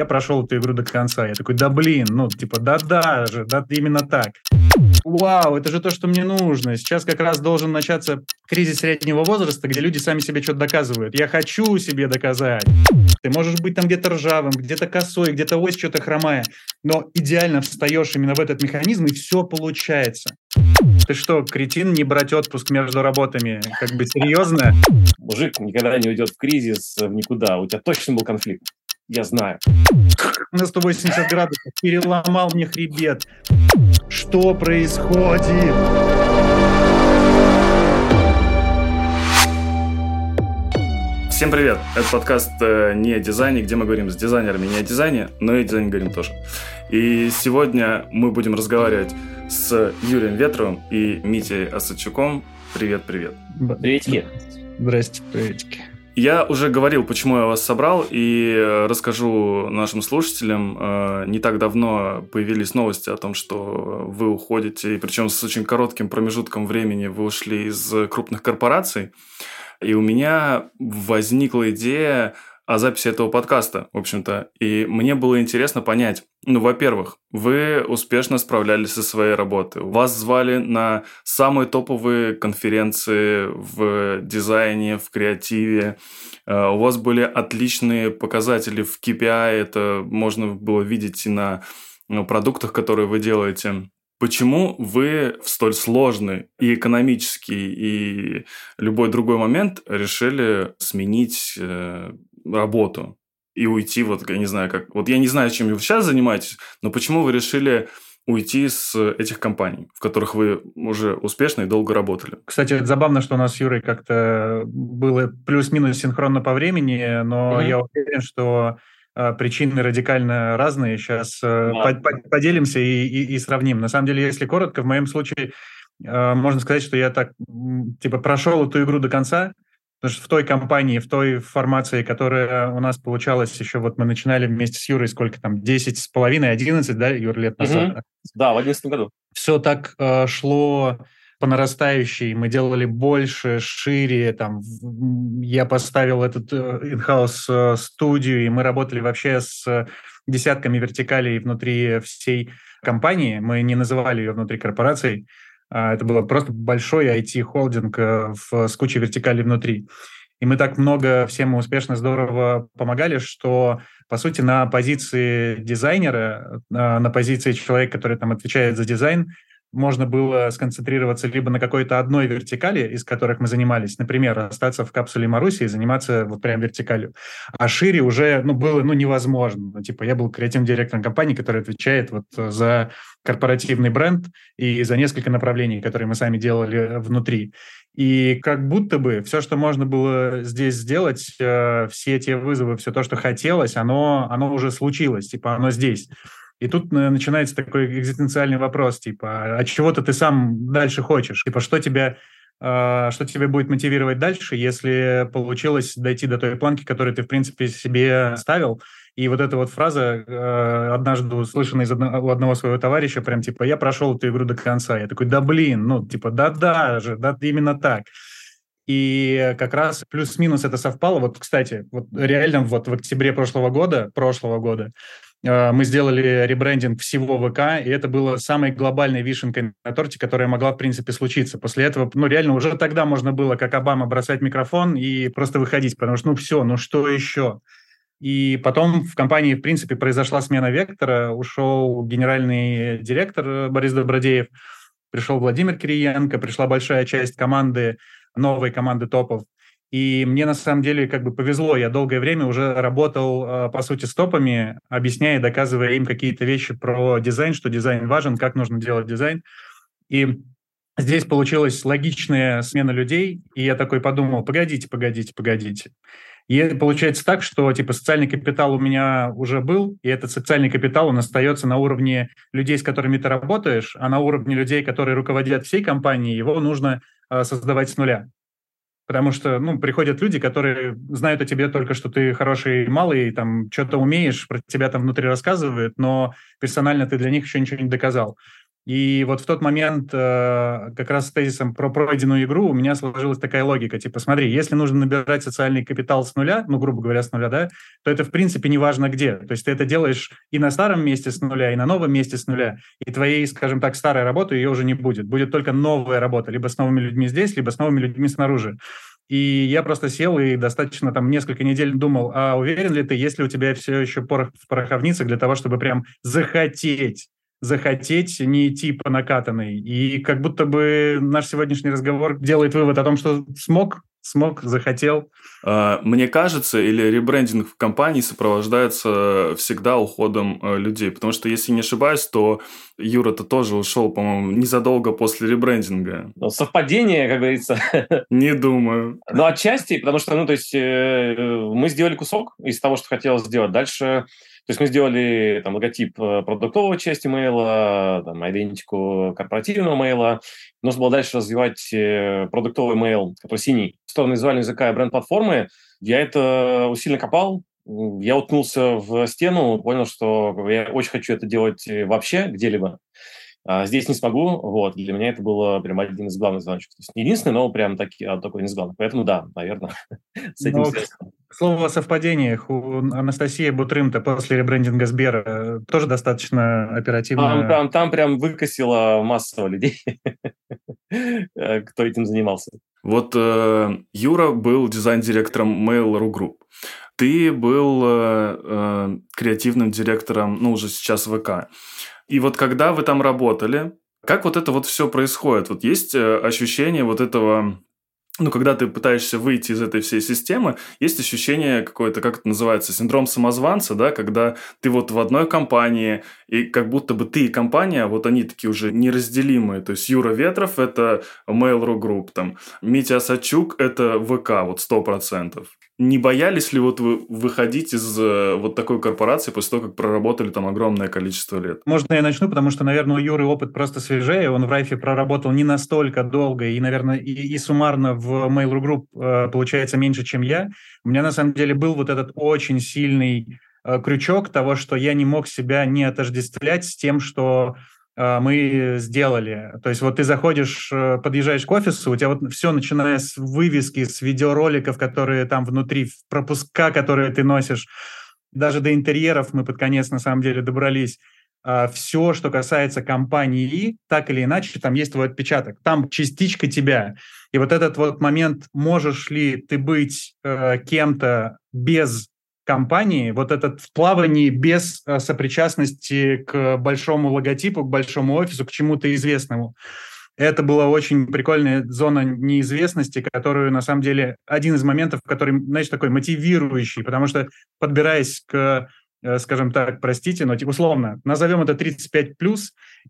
я прошел эту игру до конца. Я такой, да блин, ну, типа, да-да же, да именно так. Вау, это же то, что мне нужно. Сейчас как раз должен начаться кризис среднего возраста, где люди сами себе что-то доказывают. Я хочу себе доказать. Ты можешь быть там где-то ржавым, где-то косой, где-то ось что-то хромая, но идеально встаешь именно в этот механизм, и все получается. Ты что, кретин, не брать отпуск между работами? Как бы серьезно? Мужик никогда не уйдет в кризис в никуда. У тебя точно был конфликт я знаю. На 180 градусов переломал мне хребет. Что происходит? Всем привет! Это подкаст э, «Не о дизайне», где мы говорим с дизайнерами не о дизайне, но и о дизайне говорим тоже. И сегодня мы будем разговаривать с Юрием Ветровым и Митей Осадчуком. Привет-привет. Приветики. Здрасте, приветики. Я уже говорил, почему я вас собрал, и э, расскажу нашим слушателям. Э, не так давно появились новости о том, что вы уходите, и причем с очень коротким промежутком времени вы ушли из крупных корпораций. И у меня возникла идея о записи этого подкаста, в общем-то. И мне было интересно понять, ну, во-первых, вы успешно справлялись со своей работой. Вас звали на самые топовые конференции в дизайне, в креативе. Э, у вас были отличные показатели в KPI. Это можно было видеть и на продуктах, которые вы делаете. Почему вы в столь сложный и экономический, и любой другой момент решили сменить э, работу и уйти, вот я не знаю, как... Вот я не знаю, чем вы сейчас занимаетесь, но почему вы решили уйти с этих компаний, в которых вы уже успешно и долго работали. Кстати, это забавно, что у нас с Юрой как-то было плюс-минус синхронно по времени, но mm-hmm. я уверен, что э, причины радикально разные. Сейчас э, да. по- поделимся и, и, и сравним. На самом деле, если коротко, в моем случае э, можно сказать, что я так типа прошел эту игру до конца, Потому что в той компании, в той формации, которая у нас получалась еще, вот мы начинали вместе с Юрой, сколько там, 10 с половиной, 11, да, Юр, лет назад? Угу. Да, в 11 году. Все так э, шло по нарастающей, мы делали больше, шире, там, я поставил этот in-house э, студию, и мы работали вообще с десятками вертикалей внутри всей компании, мы не называли ее внутри корпораций, а, это было просто большой IT-холдинг э, с кучей вертикалей внутри. И мы так много всем успешно, здорово помогали, что, по сути, на позиции дизайнера, а, на позиции человека, который там отвечает за дизайн, можно было сконцентрироваться либо на какой-то одной вертикали, из которых мы занимались, например, остаться в капсуле Маруси и заниматься вот прям вертикалью. А шире уже ну, было ну, невозможно. Ну, типа я был креативным директором компании, который отвечает вот за корпоративный бренд и за несколько направлений, которые мы сами делали внутри. И как будто бы все, что можно было здесь сделать, э, все те вызовы, все то, что хотелось, оно, оно уже случилось, типа оно здесь. И тут э, начинается такой экзистенциальный вопрос, типа, а чего-то ты сам дальше хочешь? Типа, что тебя э, что тебя будет мотивировать дальше, если получилось дойти до той планки, которую ты, в принципе, себе ставил. И вот эта вот фраза, э, однажды услышанная из одного, у одного своего товарища, прям типа, я прошел эту игру до конца. Я такой, да блин, ну, типа, да-да же, да, именно так. И как раз плюс-минус это совпало. Вот, кстати, вот реально вот в октябре прошлого года, прошлого года, мы сделали ребрендинг всего ВК, и это было самой глобальной вишенкой на торте, которая могла, в принципе, случиться. После этого, ну, реально, уже тогда можно было, как Обама, бросать микрофон и просто выходить, потому что, ну, все, ну, что еще? И потом в компании, в принципе, произошла смена вектора, ушел генеральный директор Борис Добродеев, пришел Владимир Кириенко, пришла большая часть команды, новой команды топов, и мне на самом деле как бы повезло. Я долгое время уже работал, а, по сути, с топами, объясняя, доказывая им какие-то вещи про дизайн, что дизайн важен, как нужно делать дизайн. И здесь получилась логичная смена людей, и я такой подумал, погодите, погодите, погодите. И получается так, что типа социальный капитал у меня уже был, и этот социальный капитал, он остается на уровне людей, с которыми ты работаешь, а на уровне людей, которые руководят всей компанией, его нужно э, создавать с нуля. Потому что, ну, приходят люди, которые знают о тебе только, что ты хороший малый, там, что-то умеешь, про тебя там внутри рассказывают, но персонально ты для них еще ничего не доказал. И вот в тот момент э, как раз с тезисом про пройденную игру у меня сложилась такая логика. Типа, смотри, если нужно набирать социальный капитал с нуля, ну, грубо говоря, с нуля, да, то это, в принципе, не важно где. То есть ты это делаешь и на старом месте с нуля, и на новом месте с нуля. И твоей, скажем так, старой работы ее уже не будет. Будет только новая работа, либо с новыми людьми здесь, либо с новыми людьми снаружи. И я просто сел и достаточно там несколько недель думал, а уверен ли ты, есть ли у тебя все еще порох в пороховницах для того, чтобы прям захотеть захотеть не идти по накатанной. И как будто бы наш сегодняшний разговор делает вывод о том, что смог, смог, захотел. А, мне кажется, или ребрендинг в компании сопровождается всегда уходом э, людей. Потому что, если не ошибаюсь, то Юра-то тоже ушел, по-моему, незадолго после ребрендинга. Ну, совпадение, как говорится. Не думаю. Ну, отчасти, потому что, ну, то есть, э, мы сделали кусок из того, что хотелось сделать. Дальше то есть мы сделали там логотип э, продуктовой части мейла, там, идентику корпоративного мейла. Нужно было дальше развивать э, продуктовый мейл, который синий, в сторону визуального языка и бренд-платформы. Я это усиленно копал, я уткнулся в стену, понял, что я очень хочу это делать э, вообще где-либо. А здесь не смогу, вот, для меня это было прям один из главных звоночков. То есть не единственный, но прям таки, а, такой один из главных. Поэтому да, наверное, с этим но, Слово о совпадениях. У Анастасии Бутрым-то после ребрендинга Сбера э, тоже достаточно оперативно... Там, там, там прям выкосило массово людей, э, кто этим занимался. Вот э, Юра был дизайн-директором Mail.ru Group. Ты был э, э, креативным директором, ну, уже сейчас ВК. И вот когда вы там работали, как вот это вот все происходит? Вот есть ощущение вот этого ну, когда ты пытаешься выйти из этой всей системы, есть ощущение какое-то, как это называется, синдром самозванца, да, когда ты вот в одной компании, и как будто бы ты и компания, вот они такие уже неразделимые. То есть Юра Ветров – это Mail.ru Group, там, Митя Сачук – это ВК, вот сто процентов. Не боялись ли вот вы выходить из э, вот такой корпорации после того, как проработали там огромное количество лет? Можно я начну, потому что, наверное, у Юры опыт просто свежее. Он в Райфе проработал не настолько долго и, наверное, и, и суммарно в Mail.ru Group э, получается меньше, чем я. У меня, на самом деле, был вот этот очень сильный э, крючок того, что я не мог себя не отождествлять с тем, что мы сделали. То есть вот ты заходишь, э, подъезжаешь к офису, у тебя вот все, начиная с вывески, с видеороликов, которые там внутри, пропуска, которые ты носишь, даже до интерьеров мы под конец на самом деле добрались. А, все, что касается компании, так или иначе, там есть твой отпечаток, там частичка тебя. И вот этот вот момент, можешь ли ты быть э, кем-то без компании, вот этот в плавании без э, сопричастности к большому логотипу, к большому офису, к чему-то известному. Это была очень прикольная зона неизвестности, которую, на самом деле, один из моментов, который, знаешь, такой мотивирующий, потому что, подбираясь к э, скажем так, простите, но типа, условно, назовем это 35+,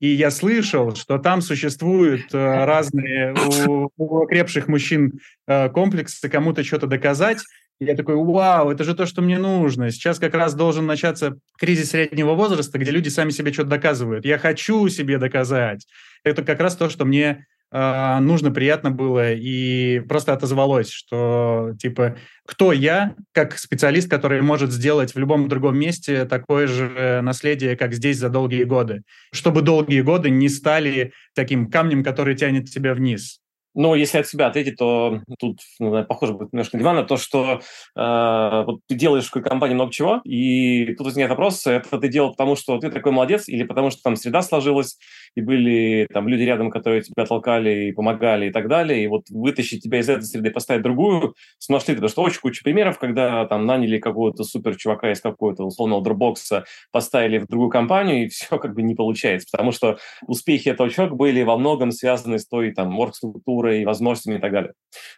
и я слышал, что там существуют э, разные у, у окрепших мужчин комплексы кому-то что-то доказать, я такой, вау, это же то, что мне нужно. Сейчас как раз должен начаться кризис среднего возраста, где люди сами себе что-то доказывают. Я хочу себе доказать. Это как раз то, что мне э, нужно, приятно было, и просто отозвалось, что, типа, кто я, как специалист, который может сделать в любом другом месте такое же наследие, как здесь за долгие годы. Чтобы долгие годы не стали таким камнем, который тянет тебя вниз. Но если от себя ответить, то тут ну, похоже будет немножко на на то, что э, вот ты делаешь в какой компании много чего, и тут возникает вопрос, это ты делал потому, что ты такой молодец, или потому что там среда сложилась, и были там люди рядом, которые тебя толкали и помогали и так далее, и вот вытащить тебя из этой среды поставить другую, нашли, потому что очень куча примеров, когда там наняли какого-то супер чувака из какого-то условного дропбокса, поставили в другую компанию, и все как бы не получается, потому что успехи этого человека были во многом связаны с той там оргструктурой, возможностями и так далее.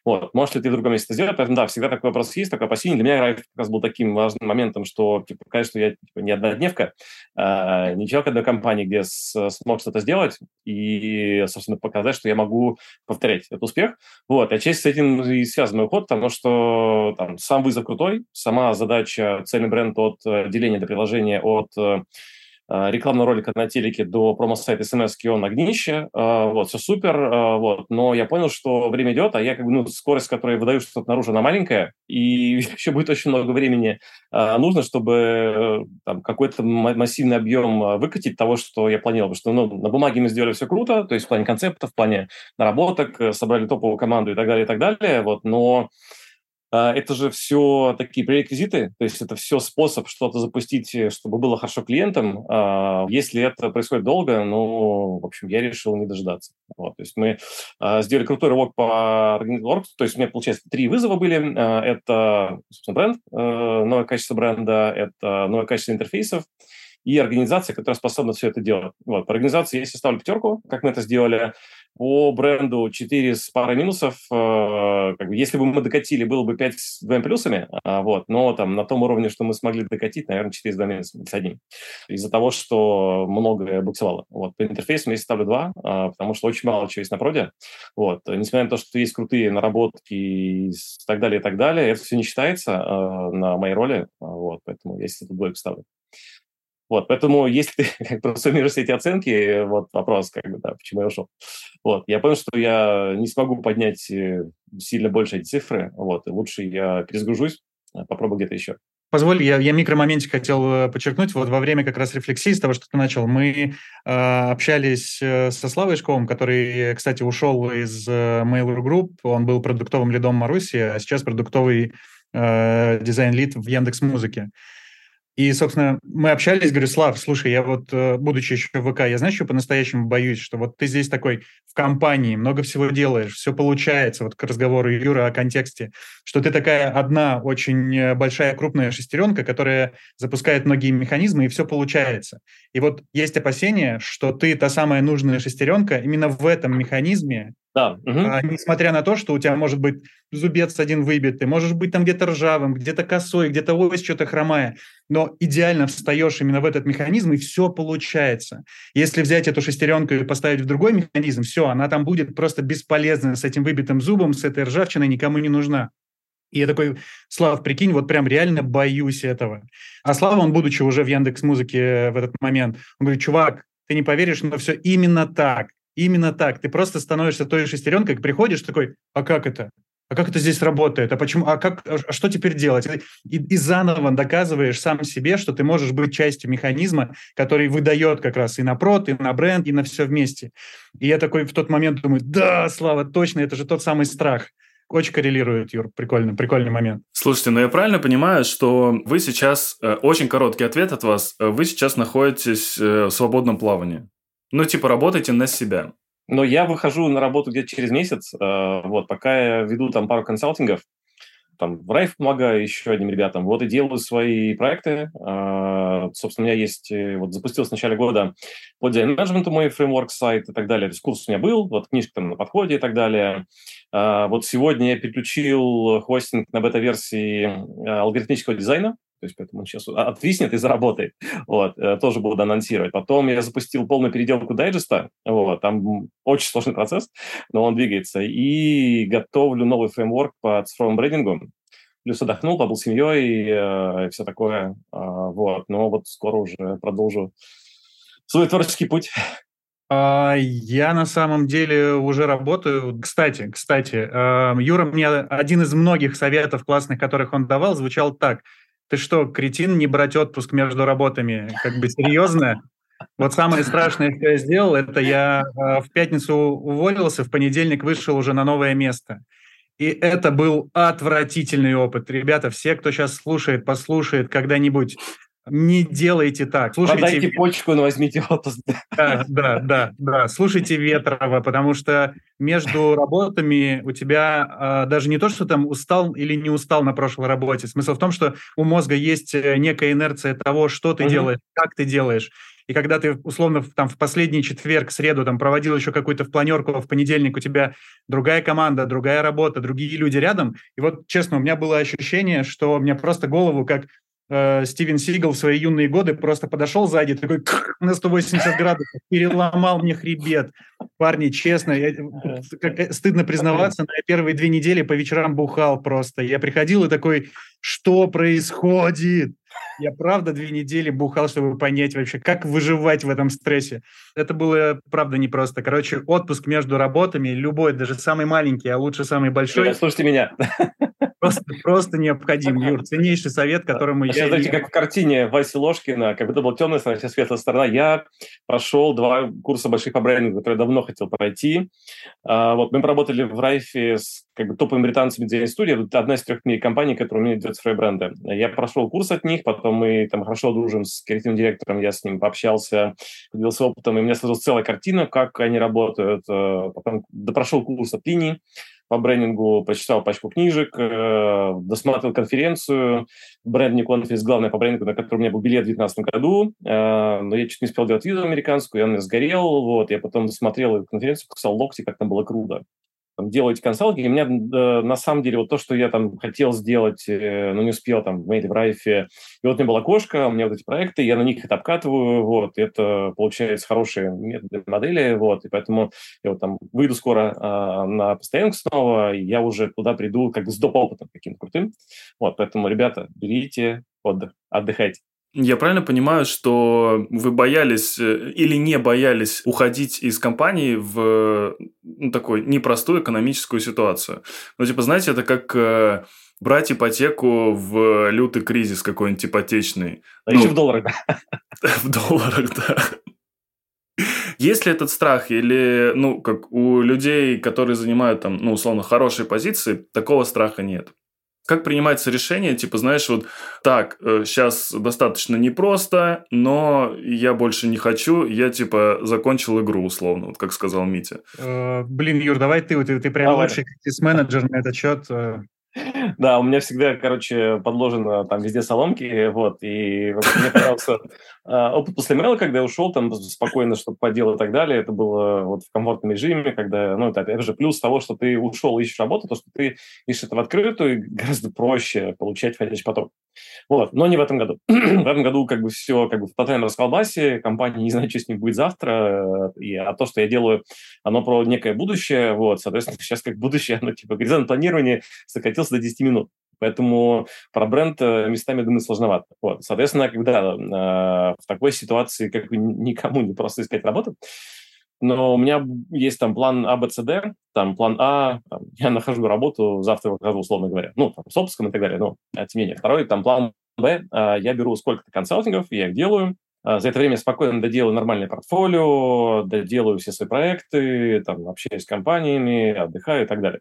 Вот. Можешь ли ты в другом месте сделать? Поэтому да, всегда такой вопрос есть, такое опасение. Для меня как раз был таким важным моментом, что типа, конечно, я типа, не однодневка, а, не человек одной компании, где с, смог что-то сделать и, собственно, показать, что я могу повторять этот успех. Вот, и отчасти с этим и связан мой уход, потому что там, сам вызов крутой, сама задача, цельный бренд от э, деления до приложения, от э, рекламного ролика на телеке до промо-сайта смс он огнище, вот, все супер, вот, но я понял, что время идет, а я как бы, ну, скорость, которую я выдаю что-то наружу, она маленькая, и еще будет очень много времени нужно, чтобы там какой-то массивный объем выкатить того, что я планировал, потому что, ну, на бумаге мы сделали все круто, то есть в плане концепта, в плане наработок, собрали топовую команду и так далее, и так далее, вот, но это же все такие пререквизиты, то есть это все способ что-то запустить, э, чтобы было хорошо клиентам. А, если это происходит долго, ну, в общем, я решил не дожидаться. Вот, то есть мы а, сделали крутой рывок по организации, то есть у меня, получается, три вызова были. Это, собственно, бренд, э, новое качество бренда, это новое качество интерфейсов, и организация, которая способна все это делать. Вот. По организации я ставлю пятерку, как мы это сделали. По бренду 4 с парой минусов. Э, как бы, если бы мы докатили, было бы 5 с двумя плюсами, а, вот, но там на том уровне, что мы смогли докатить, наверное, 4 с двумя минусами, с одним. Из-за того, что многое буксовало. Вот. По интерфейсам я ставлю 2, а, потому что очень мало чего есть на проде. Вот. Несмотря на то, что есть крутые наработки и так далее, и так далее, это все не считается э, на моей роли. Вот. Поэтому я тут двойку ставлю. Вот, поэтому если ты как бы суммируешь эти оценки, вот вопрос, как бы, да, почему я ушел. Вот, я понял, что я не смогу поднять э, сильно больше эти цифры, вот, и лучше я перезагружусь, а, попробую где-то еще. Позволь, я, я микромоментик хотел э, подчеркнуть. Вот во время как раз рефлексии, с того, что ты начал, мы э, общались э, со Славой Шковым, который, кстати, ушел из э, Mail.ru Group. Он был продуктовым лидом Маруси, а сейчас продуктовый э, дизайн-лид в Яндекс Музыке. И, собственно, мы общались, говорю, Слав, слушай, я вот, э, будучи еще в ВК, я знаешь, что по-настоящему боюсь, что вот ты здесь такой в компании, много всего делаешь, все получается, вот к разговору Юра о контексте, что ты такая одна очень э, большая крупная шестеренка, которая запускает многие механизмы, и все получается. И вот есть опасение, что ты та самая нужная шестеренка именно в этом механизме, да. Угу. А, несмотря на то, что у тебя может быть зубец один выбит, ты можешь быть там где-то ржавым, где-то косой, где-то ось что-то хромая, но идеально встаешь именно в этот механизм, и все получается. Если взять эту шестеренку и поставить в другой механизм, все, она там будет просто бесполезна с этим выбитым зубом, с этой ржавчиной, никому не нужна. И я такой, Слав, прикинь, вот прям реально боюсь этого. А Слава, он, будучи уже в Яндекс Музыке в этот момент, он говорит, чувак, ты не поверишь, но все именно так. Именно так. Ты просто становишься той шестеренкой, приходишь такой, а как это? А как это здесь работает? А почему? А как? А что теперь делать? И, и заново доказываешь сам себе, что ты можешь быть частью механизма, который выдает как раз и на прод, и на бренд, и на все вместе. И я такой в тот момент думаю, да, Слава, точно, это же тот самый страх. Очень коррелирует, Юр, прикольный, прикольный момент. Слушайте, ну я правильно понимаю, что вы сейчас, э, очень короткий ответ от вас, э, вы сейчас находитесь э, в свободном плавании? Ну, типа, работайте на себя. Но я выхожу на работу где-то через месяц, э, вот, пока я веду там пару консалтингов, там в Райф помогаю еще одним ребятам, вот и делаю свои проекты. Э, собственно, у меня есть, э, вот запустил с начала года по дизайн-менеджменту мой фреймворк, сайт и так далее. То есть курс у меня был, вот книжка там на подходе и так далее. Вот сегодня я переключил хостинг на бета-версии алгоритмического дизайна, то есть поэтому он сейчас отвиснет и заработает. Вот, э, тоже буду анонсировать. Потом я запустил полную переделку дайджеста. Вот, там очень сложный процесс, но он двигается. И готовлю новый фреймворк по цифровому брендингу. Плюс отдохнул, побыл семьей э, и все такое. А, вот, но вот скоро уже продолжу свой творческий путь. А, я на самом деле уже работаю. Кстати, кстати, э, Юра мне один из многих советов классных, которых он давал, звучал так – ты что, кретин, не брать отпуск между работами? Как бы серьезно? Вот самое страшное, что я сделал, это я э, в пятницу уволился, в понедельник вышел уже на новое место. И это был отвратительный опыт. Ребята, все, кто сейчас слушает, послушает когда-нибудь, не делайте так. Слушайте... Продайте почку, но возьмите отпуск. Да, да, да, да. Слушайте Ветрова, потому что между работами у тебя э, даже не то, что там устал или не устал на прошлой работе. Смысл в том, что у мозга есть э, некая инерция того, что ты угу. делаешь, как ты делаешь. И когда ты, условно, там в последний четверг, среду там проводил еще какую-то в планерку, в понедельник у тебя другая команда, другая работа, другие люди рядом. И вот, честно, у меня было ощущение, что мне просто голову как э, Стивен Сигал в свои юные годы просто подошел сзади, такой на 180 градусов, переломал мне хребет. Парни, честно, я, как, э, стыдно признаваться, но я первые две недели по вечерам бухал просто. Я приходил и такой, что происходит? Я правда две недели бухал, чтобы понять вообще, как выживать в этом стрессе. Это было, правда, непросто. Короче, отпуск между работами, любой, даже самый маленький, а лучше самый большой. Слушайте меня. Просто, просто необходим, Юр. Ценнейший совет, которому а я... Знаете, как в картине Васи Ложкина, как будто была темная сторона, сейчас светлая сторона. Я прошел два курса больших по брендингу, которые давно хотел пройти. А, вот, мы поработали в Райфе с как бы, топовыми британцами дизайн-студии. Это одна из трех компаний, которая умеет делать свои бренды. Я прошел курс от них, потом мы там хорошо дружим с креативным директором, я с ним пообщался, поделился опытом, и у меня сложилась целая картина, как они работают. Э, потом допрошел курс от Линии, по брендингу, прочитал пачку книжек, э, досматривал конференцию, брендинг конференс, главное по брендингу, на котором у меня был билет в 2019 году, э, но я чуть не успел делать визу американскую, и он сгорел, вот, я потом досмотрел конференцию, кусал локти, как там было круто там, делать консалтинг. И у меня э, на самом деле вот то, что я там хотел сделать, э, но не успел там в Мейде, в Райфе. И вот у меня была кошка, у меня вот эти проекты, я на них это обкатываю, вот, это получается хорошие методы, модели, вот, и поэтому я вот там выйду скоро э, на постоянку снова, и я уже туда приду как бы с доп. опытом каким-то крутым. Вот, поэтому, ребята, берите отдых, отдыхайте. Я правильно понимаю, что вы боялись э, или не боялись уходить из компании в ну, такую непростую экономическую ситуацию? Ну, типа, знаете, это как э, брать ипотеку в лютый кризис какой-нибудь ипотечный. А ну, еще в долларах, да? В долларах, да. Есть ли этот страх или, ну, как у людей, которые занимают там, ну, условно, хорошие позиции, такого страха нет? Как принимается решение, типа, знаешь, вот так, сейчас э, достаточно непросто, но я больше не хочу, я, типа, закончил игру, условно, вот как сказал Митя. Э, блин, Юр, давай ты, ты, ты прям давай. лучший менеджер на этот счет. Да, у меня всегда, короче, подложено там везде соломки, вот, и мне понравился а, опыт после мейла, когда я ушел там спокойно, чтобы по делу и так далее, это было вот в комфортном режиме, когда, ну, это опять же плюс того, что ты ушел, ищешь работу, то, что ты ищешь это в открытую, и гораздо проще получать входящий поток. Вот, но не в этом году. в этом году как бы все как бы в тотальном расколбасе, компания не знает, что с ним будет завтра, и, а то, что я делаю, оно про некое будущее, вот, соответственно, сейчас как будущее, оно типа горизонт планирования сократился до 10 минут. Поэтому про бренд э, местами, думаю, сложновато. Вот. Соответственно, когда э, в такой ситуации как бы никому не просто искать работу, но у меня есть там план А, Б, С, Д, там план А, там, я нахожу работу завтра выхожу, условно говоря, ну, там, с отпуском и так далее, ну, тем не менее. Второй, там, план Б, э, я беру сколько-то консалтингов, я их делаю, э, за это время спокойно доделаю нормальное портфолио, доделаю все свои проекты, там, общаюсь с компаниями, отдыхаю и так далее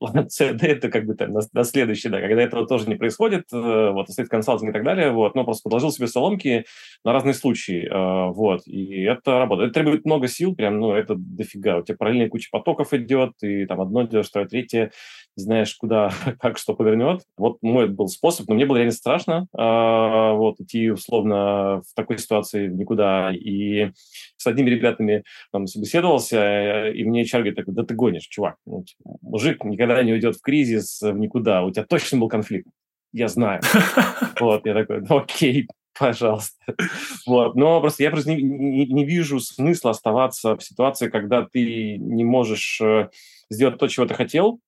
Д, это как бы там на, на следующий, да, когда этого тоже не происходит, э, вот, стоит консалтинг и так далее, вот, но просто подложил себе соломки на разные случаи, э, вот, и это работает. Это требует много сил, прям, ну, это дофига, у тебя параллельно куча потоков идет, и там одно делаешь, второе, третье, знаешь, куда, как, что повернет. Вот мой был способ, но мне было реально страшно э, вот, идти условно в такой ситуации никуда. И с одними ребятами там собеседовался, и мне HR говорит, такой, да ты гонишь, чувак. Ну, типа, мужик никогда не уйдет в кризис, в никуда. У тебя точно был конфликт. Я знаю. Вот, я такой, ну окей, пожалуйста. Вот. Но просто я просто не вижу смысла оставаться в ситуации, когда ты не можешь э, сделать то, чего ты хотел,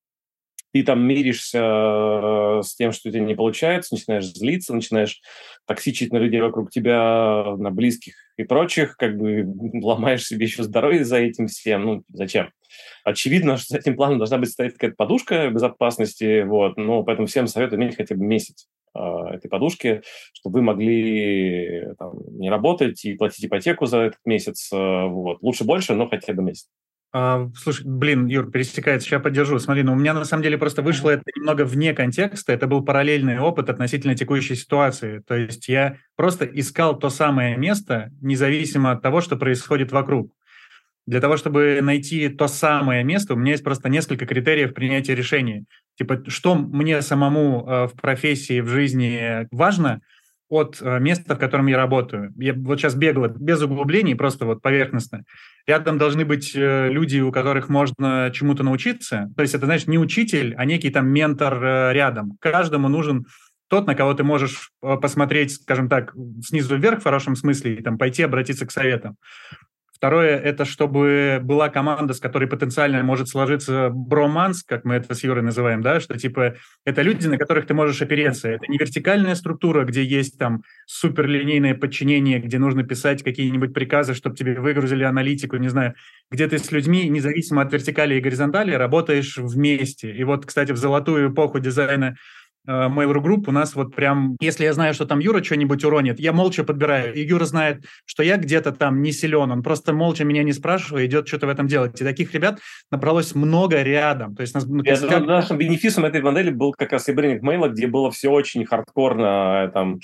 ты там миришься э, с тем, что у тебя не получается, начинаешь злиться, начинаешь токсичить на людей вокруг тебя, на близких и прочих, как бы ломаешь себе еще здоровье за этим всем. Ну, зачем? Очевидно, что с этим планом должна быть стоять какая-то подушка безопасности, вот, но поэтому всем советую иметь хотя бы месяц э, этой подушки, чтобы вы могли там, не работать и платить ипотеку за этот месяц. Э, вот. Лучше больше, но хотя бы месяц. А, слушай, блин, Юр, пересекается, сейчас поддержу. Смотри, ну у меня на самом деле просто вышло это немного вне контекста, это был параллельный опыт относительно текущей ситуации. То есть я просто искал то самое место, независимо от того, что происходит вокруг. Для того, чтобы найти то самое место, у меня есть просто несколько критериев принятия решений. Типа, что мне самому э, в профессии, в жизни важно – от э, места, в котором я работаю. Я вот сейчас бегал без углублений, просто вот поверхностно. Рядом должны быть э, люди, у которых можно чему-то научиться. То есть это, знаешь, не учитель, а некий там ментор э, рядом. Каждому нужен тот, на кого ты можешь посмотреть, скажем так, снизу вверх в хорошем смысле, и там пойти обратиться к советам. Второе – это чтобы была команда, с которой потенциально может сложиться броманс, как мы это с Юрой называем, да, что типа это люди, на которых ты можешь опереться. Это не вертикальная структура, где есть там суперлинейное подчинение, где нужно писать какие-нибудь приказы, чтобы тебе выгрузили аналитику, не знаю, где ты с людьми, независимо от вертикали и горизонтали, работаешь вместе. И вот, кстати, в золотую эпоху дизайна Mail.ru Group у нас вот прям, если я знаю, что там Юра что-нибудь уронит, я молча подбираю. И Юра знает, что я где-то там не силен, он просто молча меня не спрашивая, идет что-то в этом делать. И таких ребят набралось много рядом. То есть, нас, ну, есть, как... Нашим бенефисом этой модели был как раз и брендинг мейла, где было все очень хардкорно, э, там,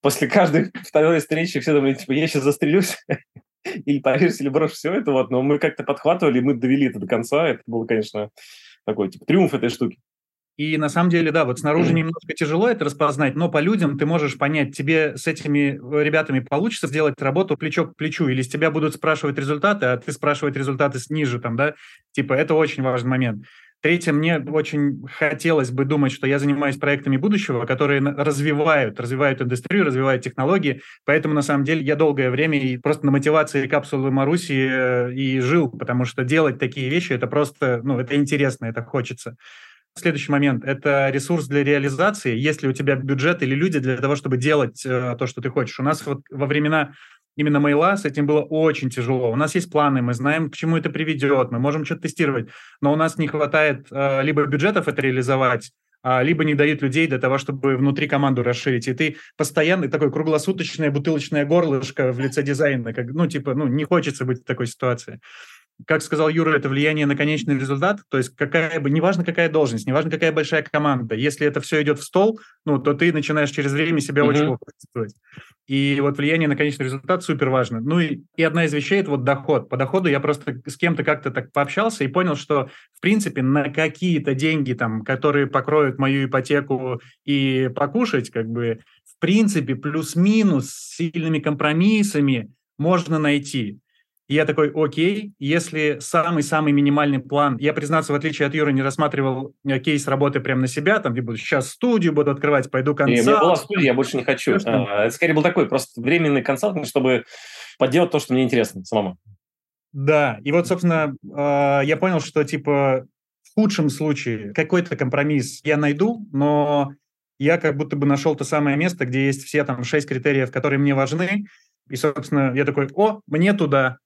после каждой второй встречи все думали, типа, я сейчас застрелюсь, или повесишь, или брошу все это, вот, но мы как-то подхватывали, мы довели это до конца, это было, конечно, такой, типа, триумф этой штуки. И на самом деле, да, вот снаружи немножко тяжело это распознать, но по людям ты можешь понять, тебе с этими э, ребятами получится сделать работу плечо к плечу, или с тебя будут спрашивать результаты, а ты спрашивать результаты ниже, там, да, типа, это очень важный момент. Третье, мне очень хотелось бы думать, что я занимаюсь проектами будущего, которые развивают, развивают индустрию, развивают технологии. Поэтому, на самом деле, я долгое время и просто на мотивации капсулы Маруси э, и жил, потому что делать такие вещи, это просто, ну, это интересно, это хочется. Следующий момент – это ресурс для реализации. Есть ли у тебя бюджет или люди для того, чтобы делать э, то, что ты хочешь? У нас вот во времена именно мейла с этим было очень тяжело. У нас есть планы, мы знаем, к чему это приведет, мы можем что-то тестировать, но у нас не хватает э, либо бюджетов это реализовать, а, либо не дают людей для того, чтобы внутри команду расширить. И ты постоянно такой круглосуточное бутылочное горлышко в лице дизайна. Как, ну, типа, ну, не хочется быть в такой ситуации как сказал Юра, это влияние на конечный результат, то есть какая бы, неважно какая должность, неважно какая большая команда, если это все идет в стол, ну, то ты начинаешь через время себя mm-hmm. очень плохо чувствовать. И вот влияние на конечный результат супер важно. Ну и, и одна из вещей – это вот доход. По доходу я просто с кем-то как-то так пообщался и понял, что, в принципе, на какие-то деньги, там, которые покроют мою ипотеку и покушать, как бы, в принципе, плюс-минус с сильными компромиссами можно найти. И я такой, окей, если самый-самый минимальный план, я, признаться, в отличие от Юры, не рассматривал э, кейс работы прямо на себя, там, типа, сейчас студию буду открывать, пойду консалт. Не, у была студия, я больше не хочу. А, это скорее был такой просто временный консалтинг, чтобы поделать то, что мне интересно самому. Да, и вот, собственно, а, я понял, что, типа, в худшем случае какой-то компромисс я найду, но я как будто бы нашел то самое место, где есть все там шесть критериев, которые мне важны, и, собственно, я такой, о, мне туда,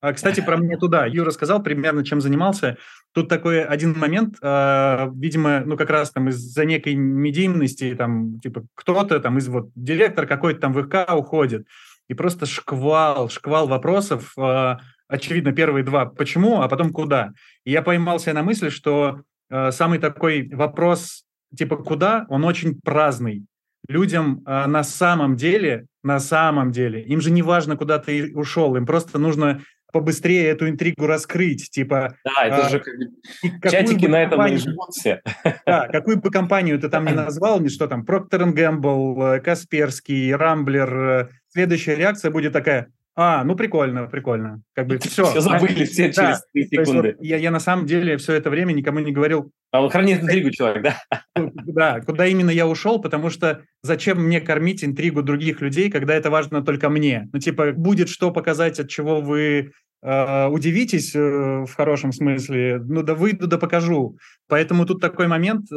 кстати, про мне туда. Юра сказал примерно, чем занимался. Тут такой один момент, э, видимо, ну как раз там из-за некой медийности, там, типа, кто-то там из вот директор какой-то там ВК уходит, и просто шквал, шквал вопросов, э, очевидно, первые два почему, а потом куда. И я поймался на мысли, что э, самый такой вопрос, типа, куда, он очень праздный. Людям э, на самом деле, на самом деле, им же не важно, куда ты ушел, им просто нужно побыстрее эту интригу раскрыть, типа... Да, это а, же как... чатики на этом компанию, живут все. Да, какую бы компанию ты там не назвал, не что там, Procter Gamble, Касперский, Рамблер, следующая реакция будет такая, а, ну прикольно, прикольно. Как бы все. Все забыли все да. через 3 секунды. вот я, я на самом деле все это время никому не говорил. А вот хранит интригу человек, да? Да, куда именно я ушел, потому что зачем мне кормить интригу других людей, когда это важно только мне? Ну, типа, будет что показать, от чего вы э, удивитесь э, в хорошем смысле, ну да выйду, да покажу. Поэтому тут такой момент, э,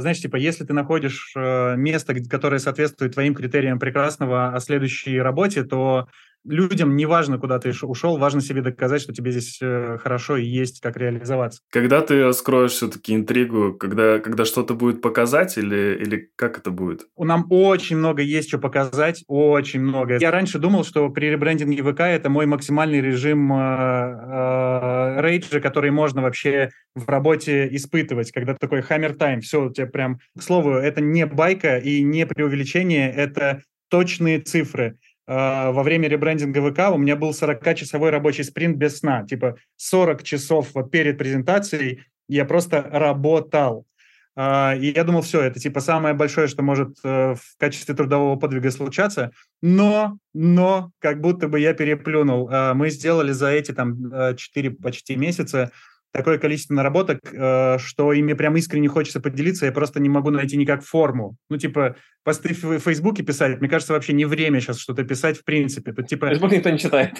знаешь, типа, если ты находишь э, место, которое соответствует твоим критериям прекрасного о следующей работе, то людям не важно, куда ты ушел, важно себе доказать, что тебе здесь э, хорошо и есть как реализоваться. Когда ты раскроешь все-таки интригу, когда, когда что-то будет показать или, или как это будет? Нам очень много есть что показать, очень много. Я раньше думал, что при ребрендинге ВК это мой максимальный режим э, э, рейджа, который можно вообще в работе испытывать, когда такой hammer time, все, у тебя прям, к слову, это не байка и не преувеличение, это точные цифры. А, во время ребрендинга ВК у меня был 40-часовой рабочий спринт без сна. Типа 40 часов вот перед презентацией я просто работал. Uh, и я думал, все, это типа самое большое, что может uh, в качестве трудового подвига случаться. Но, но, как будто бы я переплюнул. Uh, мы сделали за эти там 4 почти месяца такое количество наработок, э, что ими прям искренне хочется поделиться, я просто не могу найти никак форму. Ну, типа, посты в Фейсбуке писать, мне кажется, вообще не время сейчас что-то писать в принципе. Тут, типа, Фейсбук никто не читает.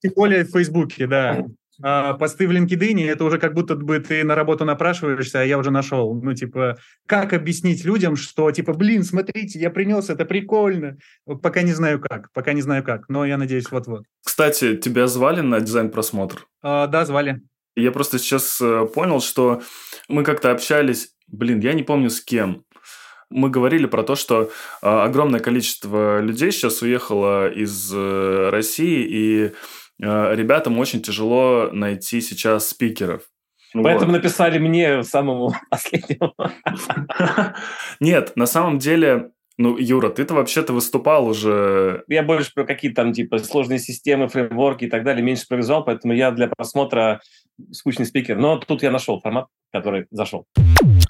Тем более в Фейсбуке, да. А посты в LinkedIn, это уже как будто бы ты на работу напрашиваешься, а я уже нашел. Ну, типа, как объяснить людям, что, типа, блин, смотрите, я принес, это прикольно. Пока не знаю как, пока не знаю как, но я надеюсь, вот-вот. Кстати, тебя звали на дизайн-просмотр? А, да, звали. Я просто сейчас э, понял, что мы как-то общались, блин, я не помню с кем, мы говорили про то, что э, огромное количество людей сейчас уехало из э, России, и Э, ребятам очень тяжело найти сейчас спикеров. Поэтому вот. написали мне самому последнему. Нет, на самом деле, ну, Юра, ты-то вообще-то выступал уже... Я больше про какие-то там, типа, сложные системы, фреймворки и так далее, меньше про визуал, поэтому я для просмотра скучный спикер. Но тут я нашел формат, который зашел.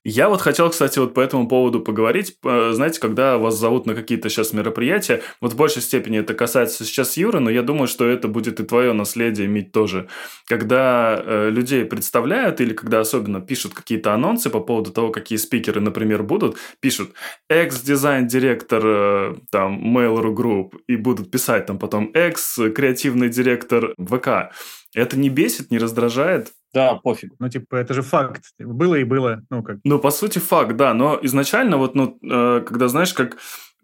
Я вот хотел, кстати, вот по этому поводу поговорить. Знаете, когда вас зовут на какие-то сейчас мероприятия, вот в большей степени это касается сейчас Юры, но я думаю, что это будет и твое наследие иметь тоже. Когда э, людей представляют или когда особенно пишут какие-то анонсы по поводу того, какие спикеры, например, будут, пишут экс-дизайн-директор э, там Mail.ru Group и будут писать там потом экс-креативный директор ВК. Это не бесит, не раздражает? Да, пофиг. Ну, типа, это же факт. Было и было. Ну, как. Ну, по сути, факт, да. Но изначально вот, ну, э, когда, знаешь, как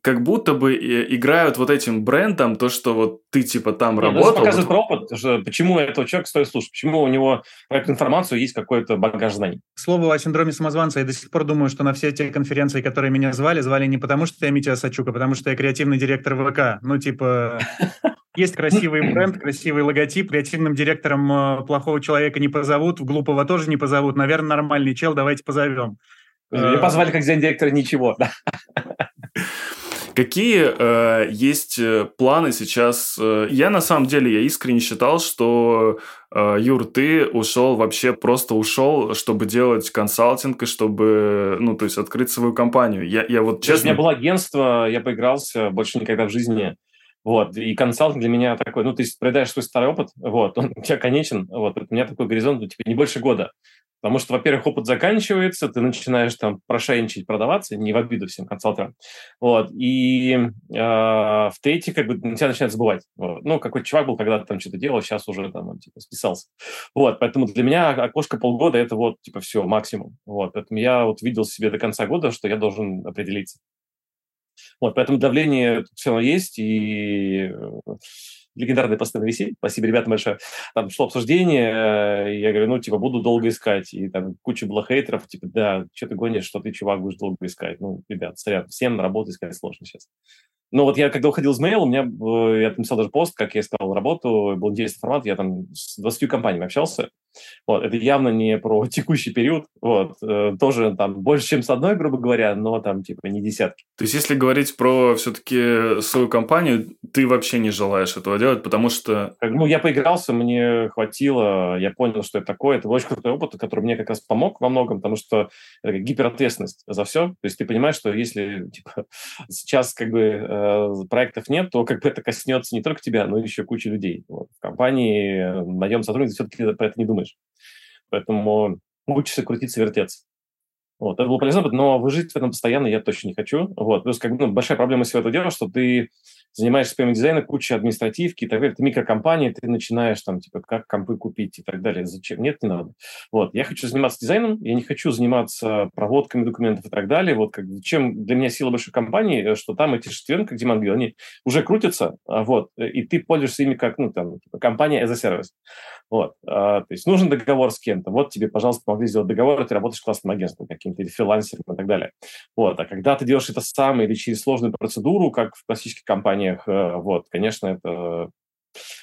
как будто бы играют вот этим брендом то, что вот ты типа там Нет, ну, работал. Это показывает вот... опыт, что почему этого человека стоит слушать, почему у него про эту информацию есть какой-то багаж знаний. Слово о синдроме самозванца. Я до сих пор думаю, что на все те конференции, которые меня звали, звали не потому, что я Митя Сачук, а потому что я креативный директор ВК. Ну, типа, есть красивый бренд, красивый логотип, креативным директором э, плохого человека не позовут, глупого тоже не позовут. Наверное, нормальный чел, давайте позовем. Меня э, позвали как директора ничего. Какие э, есть э, планы сейчас? Я на самом деле, я искренне считал, что э, Юр, ты ушел вообще просто ушел, чтобы делать консалтинг и чтобы, ну, то есть открыть свою компанию. Я, я вот честно... У меня было агентство, я поигрался, больше никогда в жизни вот, и консалтинг для меня такой, ну, ты проедаешь свой старый опыт, вот, он у тебя конечен, вот, у меня такой горизонт, ну, типа, не больше года. Потому что, во-первых, опыт заканчивается, ты начинаешь там прошайничать, продаваться, не в обиду всем консалтерам. Вот. И э, в-третьих, как бы на тебя начинают забывать. Вот. Ну, какой чувак был, когда ты там что-то делал, сейчас уже там он, типа, списался. Вот. Поэтому для меня окошко полгода – это вот, типа, все, максимум. Вот. Поэтому я вот видел себе до конца года, что я должен определиться. Вот, поэтому давление все равно есть, и легендарные посты на спасибо, ребята, большое. Там шло обсуждение, и я говорю, ну, типа, буду долго искать. И там куча было хейтеров, типа, да, что ты гонишь, что ты, чувак, будешь долго искать. Ну, ребят, сорян, всем на работу искать сложно сейчас. Но вот я, когда уходил из Mail, у меня, э, я написал даже пост, как я искал работу, был интересный формат, я там с 20 компаниями общался. Вот, это явно не про текущий период, вот, э, тоже там больше, чем с одной, грубо говоря, но там типа не десятки. То есть, если говорить про все-таки свою компанию, ты вообще не желаешь этого делать, потому что... Ну, я поигрался, мне хватило, я понял, что это такое, это очень крутой опыт, который мне как раз помог во многом, потому что это гиперответственность за все, то есть ты понимаешь, что если типа, сейчас как бы э, проектов нет, то как бы это коснется не только тебя, но еще кучи людей. Вот. В компании э, наем сотрудников все-таки про это не думаешь. Поэтому учишься крутиться, вертеться. Вот, это было полезно, но выжить в этом постоянно я точно не хочу. Вот, плюс как бы ну, большая проблема всего этого дела, что ты занимаешься ПМ дизайна, куча административки и так далее. Ты микрокомпания, ты начинаешь там, типа, как компы купить и так далее. Зачем? Нет, не надо. Вот, я хочу заниматься дизайном, я не хочу заниматься проводками документов и так далее. Вот, как, чем для меня сила большой компании, что там эти шестеренки, Диман говорил, они уже крутятся, а вот, и ты пользуешься ими как, ну, там, типа, компания as a service. Вот, а, то есть нужен договор с кем-то, вот тебе, пожалуйста, помогли сделать договор, ты работаешь классным агентством каким-то, или фрилансером и так далее. Вот, а когда ты делаешь это сам или через сложную процедуру, как в классических компаниях, э, вот, конечно, это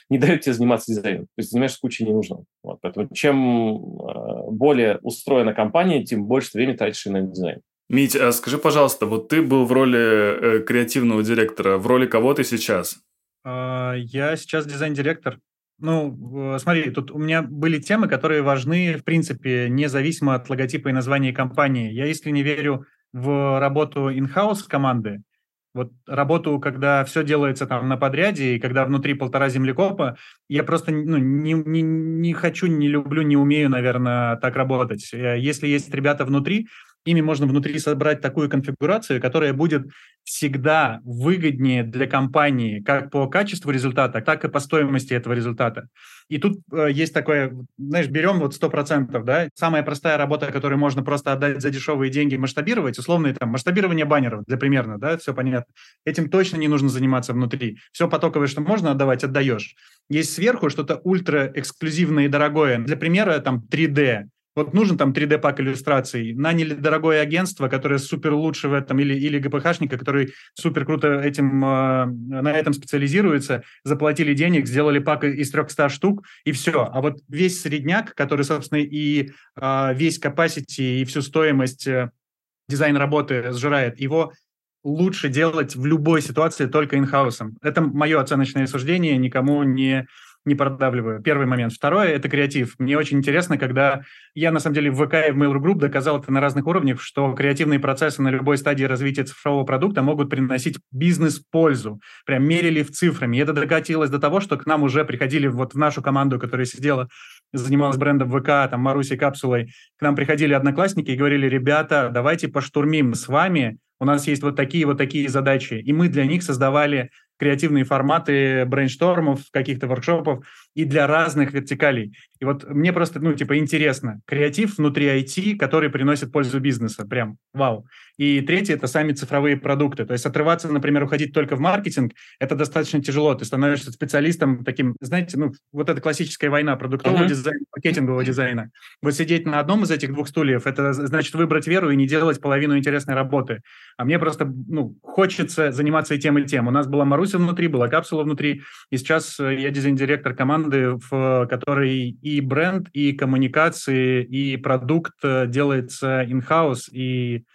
не дает тебе заниматься дизайном. То есть занимаешься кучей ненужного. Вот, поэтому чем э, более устроена компания, тем больше времени тратишь на дизайн. Мить, а скажи, пожалуйста, вот ты был в роли э, креативного директора, в роли кого ты сейчас? А, я сейчас дизайн-директор ну, смотри, тут у меня были темы, которые важны, в принципе, независимо от логотипа и названия компании. Я искренне верю в работу in-house команды, Вот работу, когда все делается там на подряде, и когда внутри полтора землекопа, я просто ну, не, не, не хочу, не люблю, не умею, наверное, так работать. Э, если есть ребята внутри, ими можно внутри собрать такую конфигурацию, которая будет всегда выгоднее для компании как по качеству результата, так и по стоимости этого результата. И тут э, есть такое, знаешь, берем вот 100%, да, самая простая работа, которую можно просто отдать за дешевые деньги, масштабировать, условно, там, масштабирование баннеров, для примерно, да, все понятно. Этим точно не нужно заниматься внутри. Все потоковое, что можно отдавать, отдаешь. Есть сверху что-то ультра эксклюзивное и дорогое. Для примера, там, 3D вот нужен там 3D-пак иллюстраций, наняли дорогое агентство, которое супер лучше в этом, или, или ГПХшника, который супер круто этим, э, на этом специализируется, заплатили денег, сделали пак из 300 штук, и все. А вот весь средняк, который, собственно, и э, весь capacity, и всю стоимость э, дизайн работы сжирает, его лучше делать в любой ситуации только инхаусом. Это мое оценочное суждение, никому не не продавливаю. Первый момент. Второе – это креатив. Мне очень интересно, когда я, на самом деле, в ВК и в Mail.ru Group доказал это на разных уровнях, что креативные процессы на любой стадии развития цифрового продукта могут приносить бизнес-пользу. Прям мерили в цифрами. И это докатилось до того, что к нам уже приходили вот в нашу команду, которая сидела, занималась брендом ВК, там, Марусей Капсулой, к нам приходили одноклассники и говорили, ребята, давайте поштурмим с вами, у нас есть вот такие вот такие задачи. И мы для них создавали креативные форматы brainstorm ов, каких-то workshop ов и для разных вертикалей. И вот мне просто, ну, типа, интересно. Креатив внутри IT, который приносит пользу бизнеса. Прям вау. И третье – это сами цифровые продукты. То есть отрываться, например, уходить только в маркетинг – это достаточно тяжело. Ты становишься специалистом таким, знаете, ну, вот эта классическая война продуктового uh-huh. дизайна, маркетингового дизайна. Вот сидеть на одном из этих двух стульев – это значит выбрать веру и не делать половину интересной работы. А мне просто, ну, хочется заниматься и тем, и тем. У нас была Маруся внутри, была капсула внутри, и сейчас э, я дизайн-директор команды, в которой и бренд, и коммуникации, и продукт э, делается in-house, и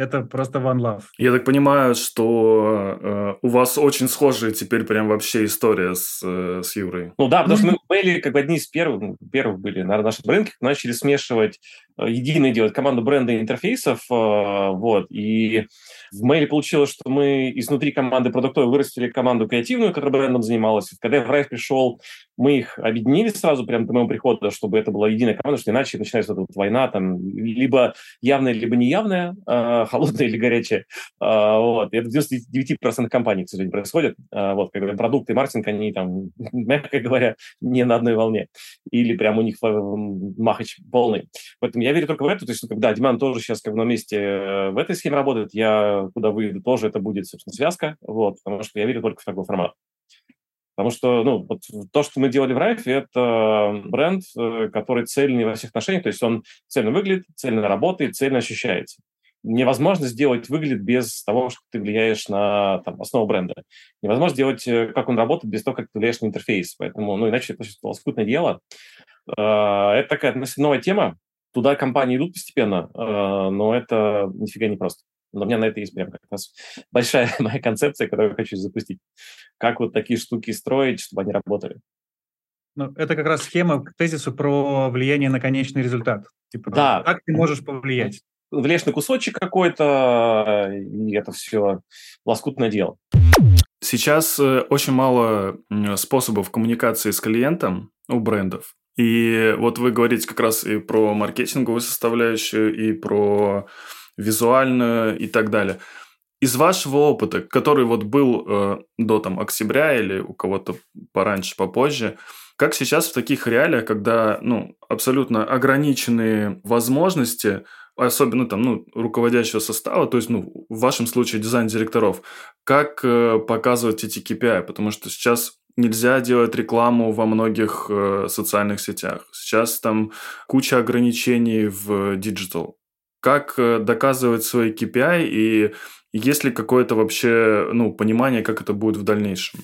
это просто one love. Я так понимаю, что э, у вас очень схожая теперь прям вообще история с, э, с Юрой. Ну да, потому что мы были как бы одни из первых, ну, первых были на нашем рынке, начали смешивать, э, единое делать команду бренда и интерфейсов, э, вот, и в мейле получилось, что мы изнутри команды продуктовой вырастили команду креативную, которая брендом занималась. Когда я в Райф пришел, мы их объединили сразу прямо до моего прихода, чтобы это была единая команда, что иначе начинается вот эта война, там, либо явная, либо неявная, э, холодная или горячая. Э, вот. Это в 99% компаний, к сожалению, происходит. Э, вот, когда продукты и маркетинг, они там, мягко говоря, не на одной волне. Или прям у них махач полный. Поэтому я верю только в это. То есть, когда Диман тоже сейчас как бы на месте э, в этой схеме работает, я куда выйду, тоже это будет, собственно, связка, вот, потому что я верю только в такой формат. Потому что ну, вот то, что мы делали в Райфе, это бренд, э, который цельный во всех отношениях, то есть он цельно выглядит, цельно работает, цельно ощущается. Невозможно сделать выглядит без того, что ты влияешь на там, основу бренда. Невозможно сделать, э, как он работает, без того, как ты влияешь на интерфейс. Поэтому, ну, иначе это лоскутное дело. Э, это такая новая тема. Туда компании идут постепенно, но это нифига не просто. Но у меня на это есть прям как раз большая моя концепция, которую я хочу запустить. Как вот такие штуки строить, чтобы они работали. Ну, это как раз схема к тезису про влияние на конечный результат. Типа, да. Как ты можешь повлиять? На кусочек какой-то, и это все лоскутное дело. Сейчас э, очень мало способов коммуникации с клиентом у брендов. И вот вы говорите как раз и про маркетинговую составляющую, и про визуально и так далее. Из вашего опыта, который вот был э, до там октября или у кого-то пораньше, попозже, как сейчас в таких реалиях, когда ну, абсолютно ограниченные возможности, особенно там, ну, руководящего состава, то есть, ну, в вашем случае дизайн-директоров, как э, показывать эти KPI? Потому что сейчас нельзя делать рекламу во многих э, социальных сетях. Сейчас там куча ограничений в digital как э, доказывать свои KPI и есть ли какое-то вообще ну, понимание, как это будет в дальнейшем?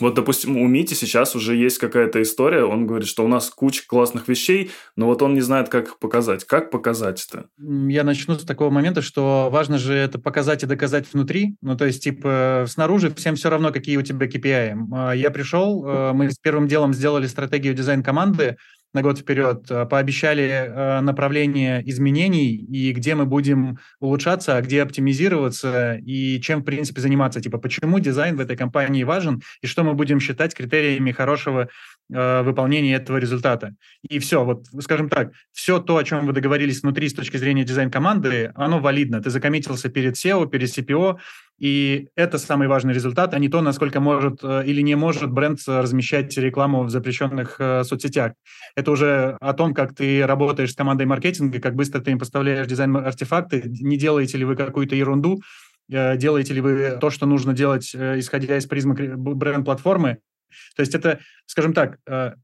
Вот, допустим, у Мити сейчас уже есть какая-то история, он говорит, что у нас куча классных вещей, но вот он не знает, как их показать. Как показать это? Я начну с такого момента, что важно же это показать и доказать внутри. Ну, то есть, типа, снаружи всем все равно, какие у тебя KPI. А, я пришел, э, мы с первым делом сделали стратегию дизайн команды, на год вперед, э, пообещали э, направление изменений и где мы будем улучшаться, а где оптимизироваться и чем, в принципе, заниматься. Типа, почему дизайн в этой компании важен и что мы будем считать критериями хорошего выполнения этого результата. И все, вот, скажем так, все то, о чем вы договорились внутри с точки зрения дизайн-команды, оно валидно. Ты закоммитился перед SEO, перед CPO, и это самый важный результат, а не то, насколько может э, или не может бренд размещать рекламу в запрещенных э, соцсетях. Это уже о том, как ты работаешь с командой маркетинга, как быстро ты им поставляешь дизайн-артефакты, не делаете ли вы какую-то ерунду, э, делаете ли вы то, что нужно делать, исходя из призмы бренд-платформы. То есть это, скажем так,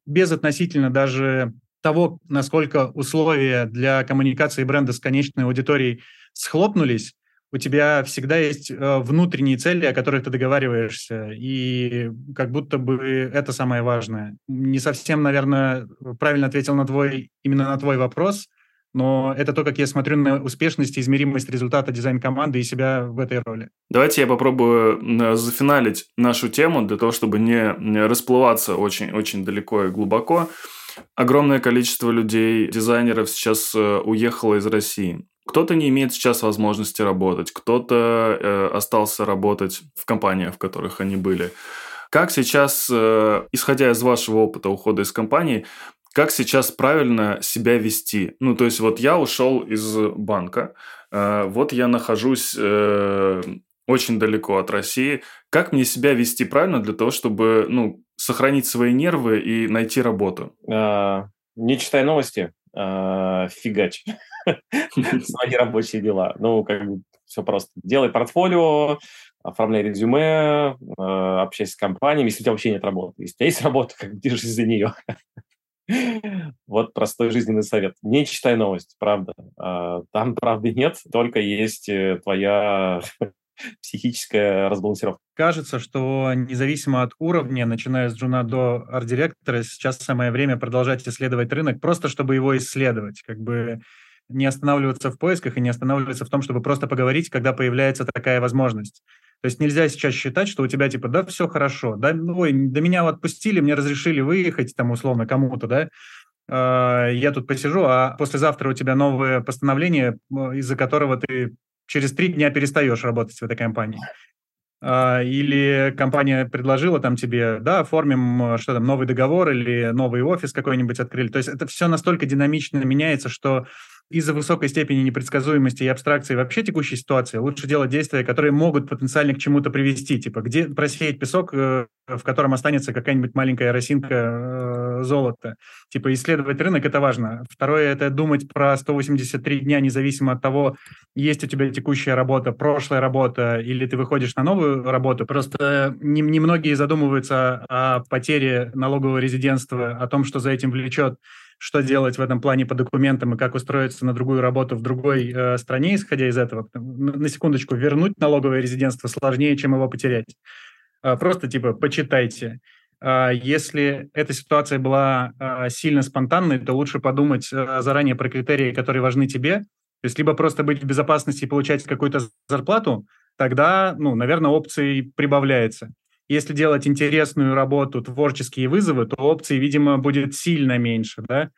безотносительно даже того, насколько условия для коммуникации бренда с конечной аудиторией схлопнулись, у тебя всегда есть э, внутренние цели, о которых ты договариваешься, и как будто бы это самое важное. Не совсем, наверное, правильно ответил на твой, именно на твой вопрос, но это то, как я смотрю на успешность и измеримость результата дизайн-команды и себя в этой роли. Давайте я попробую зафиналить нашу тему для того, чтобы не расплываться очень-очень далеко и глубоко. Огромное количество людей, дизайнеров сейчас э, уехало из России. Кто-то не имеет сейчас возможности работать, кто-то э, остался работать в компаниях, в которых они были. Как сейчас, э, исходя из вашего опыта ухода из компании, как сейчас правильно себя вести? Ну, то есть вот я ушел из банка, э, вот я нахожусь э, очень далеко от России. Как мне себя вести правильно для того, чтобы ну, сохранить свои нервы и найти работу? А, не читай новости, а, фигач. свои рабочие дела. Ну, как бы все просто. Делай портфолио, оформляй резюме, э, общайся с компаниями, если у тебя вообще нет работы. Если у тебя есть работа, как держись за нее. Вот простой жизненный совет. Не читай новости, правда. А, там правды нет, только есть э, твоя психическая разбалансировка. Кажется, что независимо от уровня, начиная с джуна до арт-директора, сейчас самое время продолжать исследовать рынок, просто чтобы его исследовать. Как бы не останавливаться в поисках и не останавливаться в том, чтобы просто поговорить, когда появляется такая возможность. То есть нельзя сейчас считать, что у тебя типа, да, все хорошо, да, ну, ой, да меня отпустили, мне разрешили выехать там условно кому-то, да, э, я тут посижу, а послезавтра у тебя новое постановление, из-за которого ты через три дня перестаешь работать в этой компании. Э, или компания предложила там тебе, да, оформим что там, новый договор или новый офис какой-нибудь открыли. То есть это все настолько динамично меняется, что из-за высокой степени непредсказуемости и абстракции вообще текущей ситуации лучше делать действия, которые могут потенциально к чему-то привести. Типа, где просеять песок, э, в котором останется какая-нибудь маленькая росинка э, золота. Типа, исследовать рынок – это важно. Второе – это думать про 183 дня, независимо от того, есть у тебя текущая работа, прошлая работа, или ты выходишь на новую работу. Просто немногие не задумываются о потере налогового резидентства, о том, что за этим влечет что делать в этом плане по документам и как устроиться на другую работу в другой э, стране, исходя из этого. На секундочку, вернуть налоговое резидентство сложнее, чем его потерять. Э, просто типа почитайте. Э, если эта ситуация была э, сильно спонтанной, то лучше подумать э, заранее про критерии, которые важны тебе. То есть либо просто быть в безопасности и получать какую-то зарплату, тогда, ну, наверное, опций прибавляется. Если делать интересную работу, творческие вызовы, то опций, видимо, будет сильно меньше, да.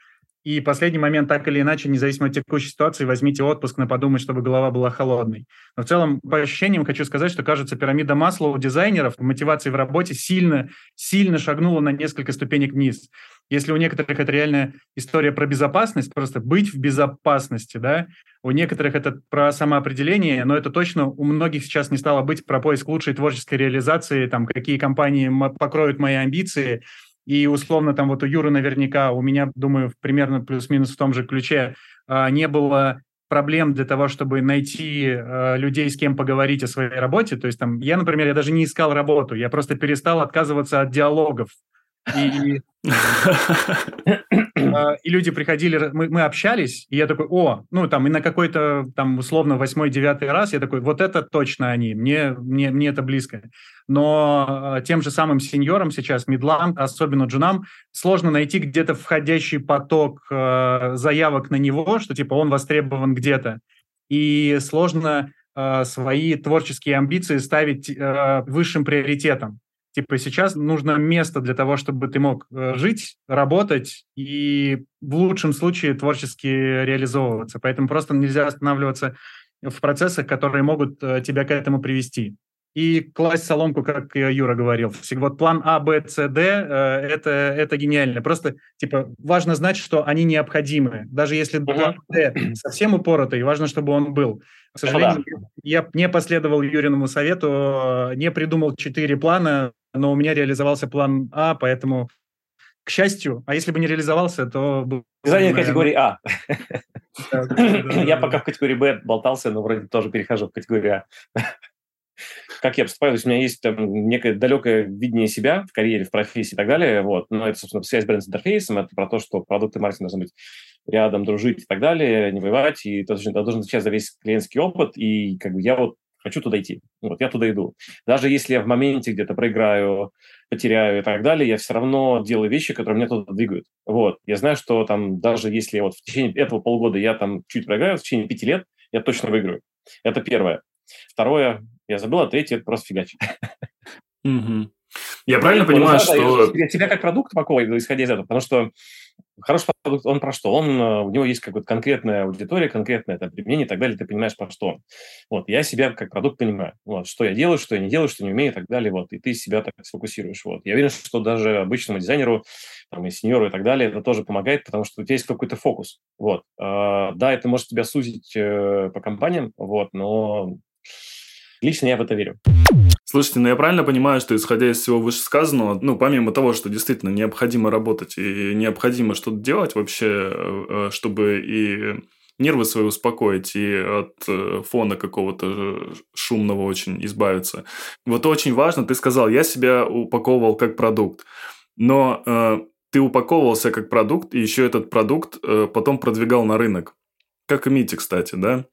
И последний момент, так или иначе, независимо от текущей ситуации, возьмите отпуск на подумать, чтобы голова была холодной. Но в целом, по ощущениям, хочу сказать, что, кажется, пирамида масла у дизайнеров мотивации в работе сильно, сильно шагнула на несколько ступенек вниз. Если у некоторых это реальная история про безопасность, просто быть в безопасности, да, у некоторых это про самоопределение, но это точно у многих сейчас не стало быть про поиск лучшей творческой реализации, там, какие компании покроют мои амбиции, и условно там вот у Юры наверняка, у меня, думаю, примерно плюс-минус в том же ключе, а, не было проблем для того, чтобы найти э, людей, с кем поговорить о своей работе. То есть там я, например, я даже не искал работу, я просто перестал отказываться от диалогов. И А, и люди приходили, мы, мы общались, и я такой, о, ну там и на какой-то там условно восьмой-девятый раз я такой, вот это точно они, мне, мне, мне это близко. Но а, тем же самым сеньорам сейчас, медлам, особенно джунам, сложно найти где-то входящий поток э, заявок на него, что типа он востребован где-то. И сложно э, свои творческие амбиции ставить э, высшим приоритетом. Типа сейчас нужно место для того, чтобы ты мог э, жить, работать и в лучшем случае творчески реализовываться. Поэтому просто нельзя останавливаться в процессах, которые могут э, тебя к этому привести. И класть соломку, как Юра говорил. Вот план А, Б, С, Д э, это, это гениально. Просто типа важно знать, что они необходимы. Даже если план Д совсем упоротый, важно, чтобы он был. К сожалению, да. я не последовал Юриному совету, не придумал четыре плана, но у меня реализовался план А, поэтому, к счастью, а если бы не реализовался, то... Дизайнер категории А. Я пока в категории Б болтался, но вроде тоже перехожу в категорию А. Как я поступаю, то есть у меня есть там некое далекое видение себя в карьере, в профессии и так далее, вот, но это, собственно, связь с бренд-интерфейсом, это про то, что продукты маркетинга должны быть рядом, дружить и так далее, не воевать, и это должен, должен отвечать за весь клиентский опыт, и как бы я вот хочу туда идти. Вот, я туда иду. Даже если я в моменте где-то проиграю, потеряю и так далее, я все равно делаю вещи, которые меня туда двигают. Вот. Я знаю, что там даже если вот в течение этого полгода я там чуть проиграю, в течение пяти лет я точно выиграю. Это первое. Второе, я забыл, а третье – это просто фигач. Угу. Я правильно понимаю, что... Тебя как продукт упаковывать, исходя из этого, потому что хороший продукт, он про что? Он, э, у него есть какая-то конкретная аудитория, конкретное это применение и так далее, ты понимаешь, про что он. Вот, я себя как продукт понимаю. Вот, что я делаю, что я не делаю, что не умею и так далее. Вот, и ты себя так сфокусируешь. Вот. Я уверен, что даже обычному дизайнеру, там, и сеньору и так далее, это тоже помогает, потому что у тебя есть какой-то фокус. Вот. А, да, это может тебя сузить э, по компаниям, вот, но Лично я в это верю. Слушайте, ну я правильно понимаю, что исходя из всего вышесказанного, ну, помимо того, что действительно необходимо работать и необходимо что-то делать вообще, э, э, чтобы и нервы свои успокоить и от э, фона какого-то шумного очень избавиться. Вот очень важно, ты сказал, я себя упаковывал как продукт, но э, ты упаковывался как продукт, и еще этот продукт э, потом продвигал на рынок. Как и Мити, кстати, да?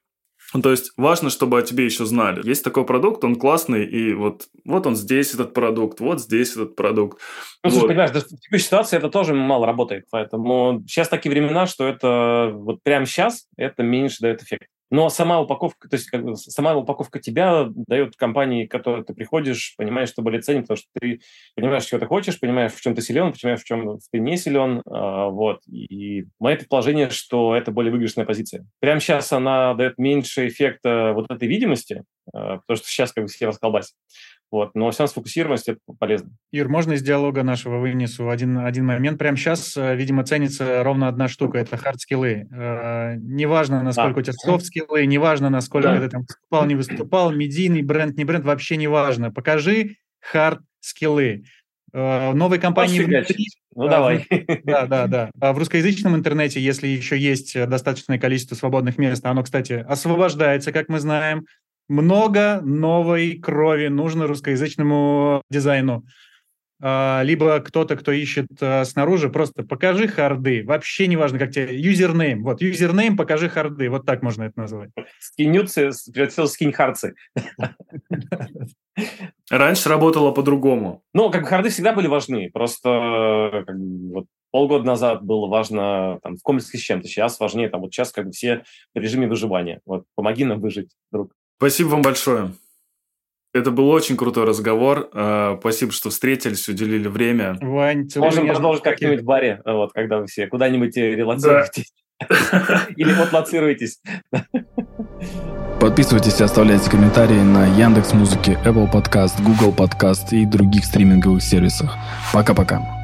Ну, то есть важно, чтобы о тебе еще знали. Есть такой продукт, он классный, и вот, вот он здесь этот продукт, вот здесь этот продукт. Ну, вот. слушай, понимаешь, в текущей ситуации это тоже мало работает, поэтому сейчас такие времена, что это вот прямо сейчас это меньше дает эффект. Но сама упаковка, то есть как бы, сама упаковка тебя дает компании, к которой ты приходишь, понимаешь, что более ценит, потому что ты понимаешь, чего ты хочешь, понимаешь, в чем ты силен, понимаешь, в чем ты не силен. А, вот. И мое предположение, что это более выигрышная позиция. Прямо сейчас она дает меньше эффекта вот этой видимости, потому что сейчас как бы все расколбасят. Вот. Но вся сфокусированность – это полезно. Юр, можно из диалога нашего вынесу один, один момент? Прямо сейчас, э, видимо, ценится ровно одна штука – это hard skill ы. Э, неважно, насколько а. у тебя soft skill ы, неважно, насколько да. ты там выступал, не выступал, медийный бренд, не бренд, вообще неважно. Покажи hard skill ы. Э, новой компании внутри... Ну, давай. Да, да, да. А в русскоязычном интернете, если еще есть достаточное количество свободных мест, оно, кстати, освобождается, как мы знаем, много новой крови нужно русскоязычному дизайну. А, либо кто-то, кто ищет а, снаружи, просто покажи hard ы. Вообще не важно, как тебе. Username. Вот, username, покажи hard ы. Вот так можно это назвать. Скинются, превратился в скинь hard ы. Раньше работало по-другому. Ну, как бы hard ы всегда были важны. Просто как бы, вот, полгода назад было важно там, в комплексе с чем-то. Сейчас важнее, там, вот сейчас как бы все в режиме выживания. Вот, помоги нам выжить, друг. Спасибо вам большое. Это был очень крутой разговор. А, спасибо, что встретились, уделили время. Вань, Можем продолжить как-нибудь в баре, вот, когда вы все куда-нибудь релацируетесь. Или отлацируетесь. Подписывайтесь и оставляйте комментарии на Яндекс Музыке, Apple Podcast, Google Podcast и других стриминговых сервисах. Пока-пока.